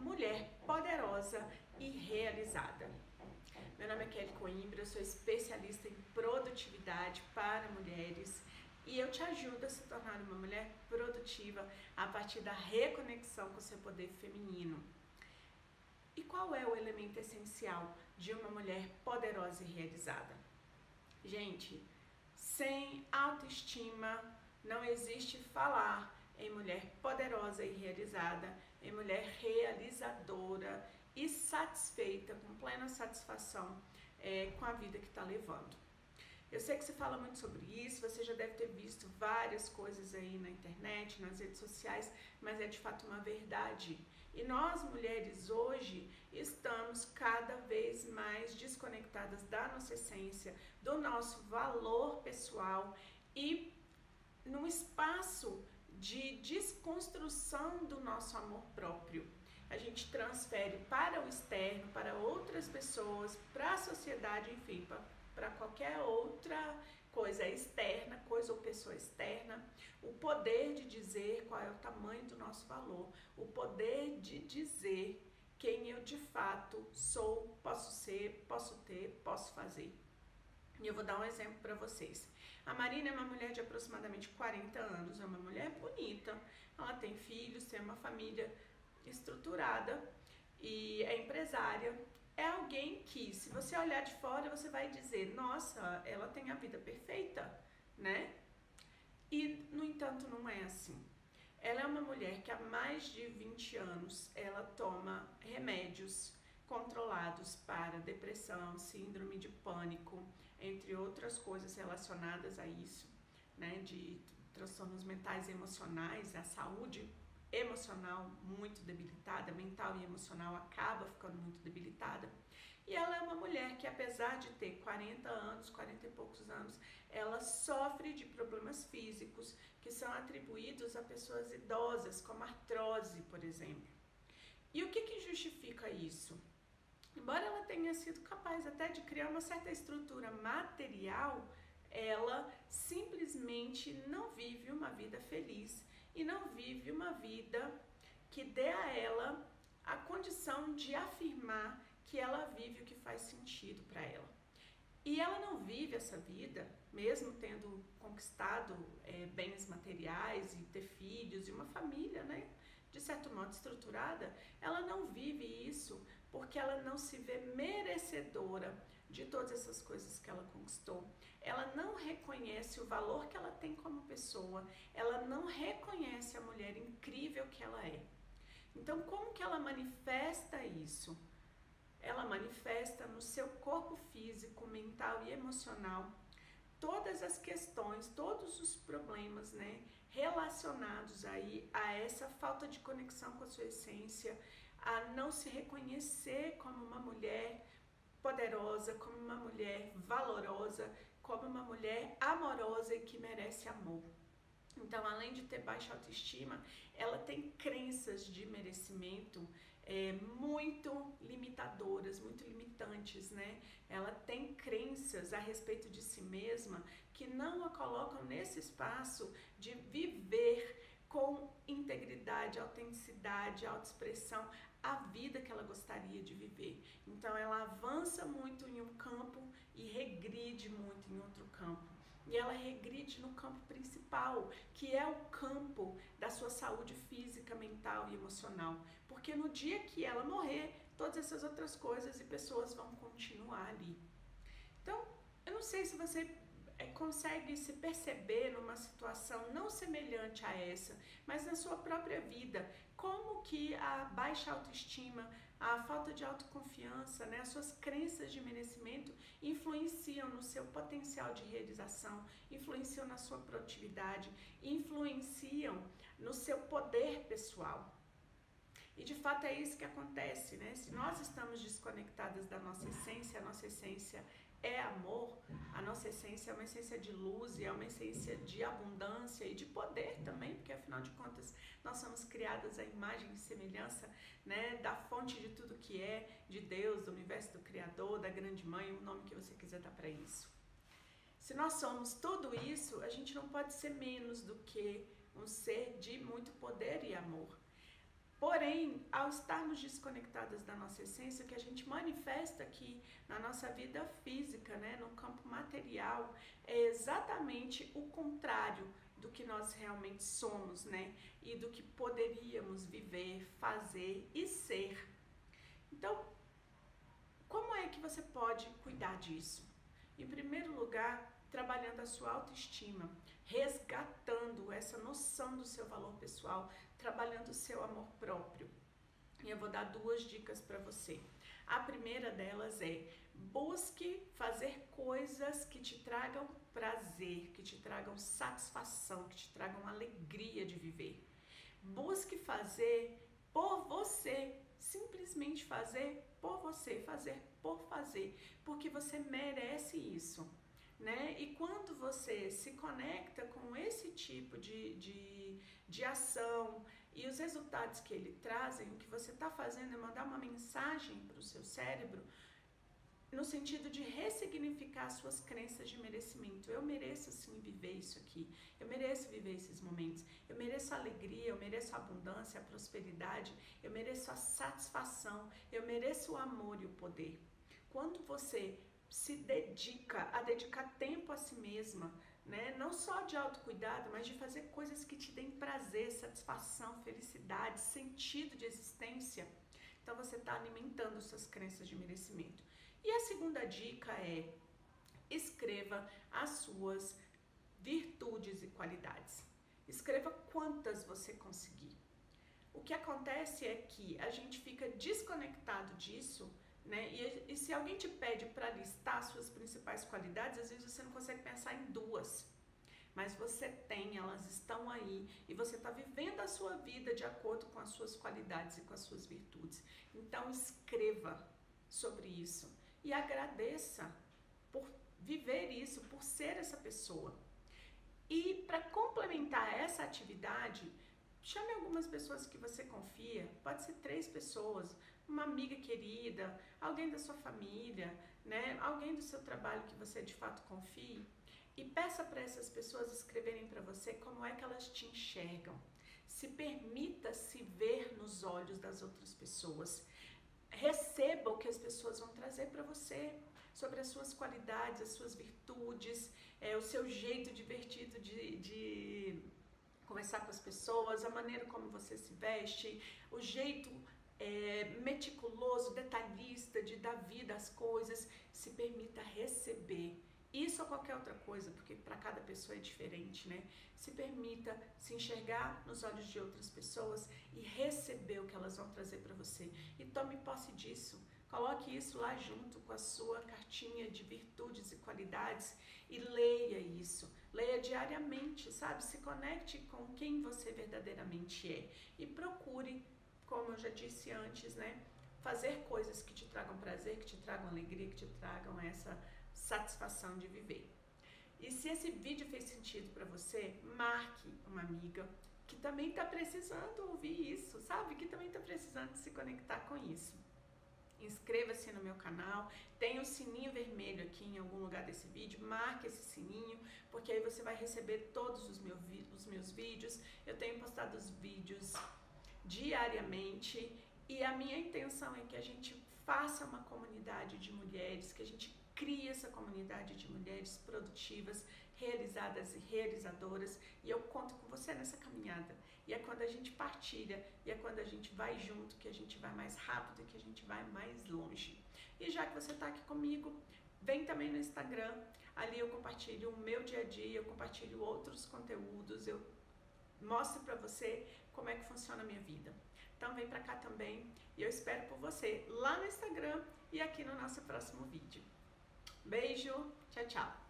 mulher poderosa e realizada. Meu nome é Kelly Coimbra, sou especialista em produtividade para mulheres e eu te ajudo a se tornar uma mulher produtiva a partir da reconexão com seu poder feminino. E qual é o elemento essencial de uma mulher poderosa e realizada? Gente, sem autoestima não existe falar em mulher poderosa e realizada, em mulher realizadora e satisfeita, com plena satisfação é, com a vida que está levando. Eu sei que você fala muito sobre isso, você já deve ter visto várias coisas aí na internet, nas redes sociais, mas é de fato uma verdade. E nós mulheres hoje estamos cada vez mais desconectadas da nossa essência, do nosso valor pessoal e num espaço de desconstrução do nosso amor próprio. A gente transfere para o externo, para outras pessoas, para a sociedade, enfim, para qualquer outra coisa externa, coisa ou pessoa externa, o poder de dizer qual é o tamanho do nosso valor, o poder de dizer quem eu de fato sou, posso ser, posso ter, posso fazer. E eu vou dar um exemplo para vocês. A Marina é uma mulher de aproximadamente 40 anos, é uma mulher bonita, ela tem filhos, tem uma família estruturada e é empresária. É alguém que, se você olhar de fora, você vai dizer: nossa, ela tem a vida perfeita, né? E, no entanto, não é assim. Ela é uma mulher que há mais de 20 anos ela toma remédios controlados para depressão, síndrome de pânico, entre outras coisas relacionadas a isso, né, de transtornos mentais e emocionais, a saúde emocional muito debilitada, mental e emocional acaba ficando muito debilitada. E ela é uma mulher que, apesar de ter 40 anos, 40 e poucos anos, ela sofre de problemas físicos que são atribuídos a pessoas idosas, como artrose, por exemplo. E o que, que justifica isso? Embora ela tenha sido capaz até de criar uma certa estrutura material, ela simplesmente não vive uma vida feliz e não vive uma vida que dê a ela a condição de afirmar que ela vive o que faz sentido para ela. E ela não vive essa vida, mesmo tendo conquistado é, bens materiais e ter filhos e uma família, né? De certo modo estruturada, ela não vive isso porque ela não se vê merecedora de todas essas coisas que ela conquistou. Ela não reconhece o valor que ela tem como pessoa, ela não reconhece a mulher incrível que ela é. Então, como que ela manifesta isso? Ela manifesta no seu corpo físico, mental e emocional todas as questões, todos os problemas, né, relacionados aí a essa falta de conexão com a sua essência, a não se reconhecer como uma mulher poderosa, como uma mulher valorosa, como uma mulher amorosa e que merece amor. Então, além de ter baixa autoestima, ela tem crenças de merecimento é, muito limitadoras, muito limitantes, né? Ela tem crenças a respeito de si mesma que não a colocam nesse espaço de viver com integridade, autenticidade, autoexpressão, a vida que ela gostaria de viver. Então ela avança muito em um campo e regride muito em outro campo. E ela regride no campo principal, que é o campo da sua saúde física, mental e emocional. Porque no dia que ela morrer, todas essas outras coisas e pessoas vão continuar ali. Então, eu não sei se você é, consegue se perceber numa situação não semelhante a essa, mas na sua própria vida, como que a baixa autoestima, a falta de autoconfiança, né, as suas crenças de merecimento influenciam no seu potencial de realização, influenciam na sua produtividade, influenciam no seu poder pessoal. E de fato é isso que acontece, né? Se nós estamos desconectadas da nossa essência, a nossa essência é amor, a nossa essência é uma essência de luz e é uma essência de abundância e de poder também, porque afinal de contas nós somos criadas à imagem e semelhança né, da fonte de tudo que é, de Deus, do universo do Criador, da Grande Mãe, o nome que você quiser dar para isso. Se nós somos tudo isso, a gente não pode ser menos do que um ser de muito poder e amor. Porém, ao estarmos desconectadas da nossa essência, que a gente manifesta aqui na nossa vida física, né, no campo material, é exatamente o contrário do que nós realmente somos, né, e do que poderíamos viver, fazer e ser. Então, como é que você pode cuidar disso? Em primeiro lugar, trabalhando a sua autoestima, resgatando essa noção do seu valor pessoal, trabalhando o seu amor próprio. E eu vou dar duas dicas para você. A primeira delas é: busque fazer coisas que te tragam prazer, que te tragam satisfação, que te tragam alegria de viver. Busque fazer por você, simplesmente fazer por você, fazer por fazer, porque você merece isso né? E quando você se conecta com esse tipo de, de, de ação e os resultados que ele trazem, o que você está fazendo é mandar uma mensagem para o seu cérebro no sentido de ressignificar suas crenças de merecimento. Eu mereço sim viver isso aqui. Eu mereço viver esses momentos. Eu mereço a alegria, eu mereço a abundância, a prosperidade, eu mereço a satisfação, eu mereço o amor e o poder. Quando você se dedica a dedicar tempo a si mesma, né? Não só de autocuidado, mas de fazer coisas que te deem prazer, satisfação, felicidade, sentido de existência. Então você está alimentando suas crenças de merecimento. E a segunda dica é escreva as suas virtudes e qualidades. Escreva quantas você conseguir. O que acontece é que a gente fica desconectado disso né? E, e se alguém te pede para listar suas principais qualidades, às vezes você não consegue pensar em duas. Mas você tem, elas estão aí e você está vivendo a sua vida de acordo com as suas qualidades e com as suas virtudes. Então escreva sobre isso e agradeça por viver isso, por ser essa pessoa. E para complementar essa atividade, chame algumas pessoas que você confia, pode ser três pessoas, uma amiga querida, alguém da sua família, né? Alguém do seu trabalho que você de fato confie e peça para essas pessoas escreverem para você como é que elas te enxergam. Se permita se ver nos olhos das outras pessoas. Receba o que as pessoas vão trazer para você sobre as suas qualidades, as suas virtudes, é, o seu jeito divertido de, de conversar com as pessoas, a maneira como você se veste, o jeito é, meticuloso, detalhista de dar vida às coisas, se permita receber. Isso ou qualquer outra coisa, porque para cada pessoa é diferente, né? Se permita se enxergar nos olhos de outras pessoas e receber o que elas vão trazer para você. E tome posse disso. Coloque isso lá junto com a sua cartinha de virtudes e qualidades e leia isso. Leia diariamente, sabe? Se conecte com quem você verdadeiramente é e procure como eu já disse antes, né? Fazer coisas que te tragam prazer, que te tragam alegria, que te tragam essa satisfação de viver. E se esse vídeo fez sentido para você, marque uma amiga que também está precisando ouvir isso, sabe? Que também está precisando se conectar com isso. Inscreva-se no meu canal, tem o sininho vermelho aqui em algum lugar desse vídeo, marque esse sininho, porque aí você vai receber todos os, os meus vídeos. Eu tenho postado os vídeos diariamente e a minha intenção é que a gente faça uma comunidade de mulheres, que a gente crie essa comunidade de mulheres produtivas, realizadas e realizadoras e eu conto com você nessa caminhada. E é quando a gente partilha e é quando a gente vai junto que a gente vai mais rápido, que a gente vai mais longe. E já que você está aqui comigo, vem também no Instagram. Ali eu compartilho o meu dia a dia, eu compartilho outros conteúdos, eu mostro para você como é que funciona a minha vida. Então vem para cá também e eu espero por você lá no Instagram e aqui no nosso próximo vídeo. Beijo, tchau, tchau.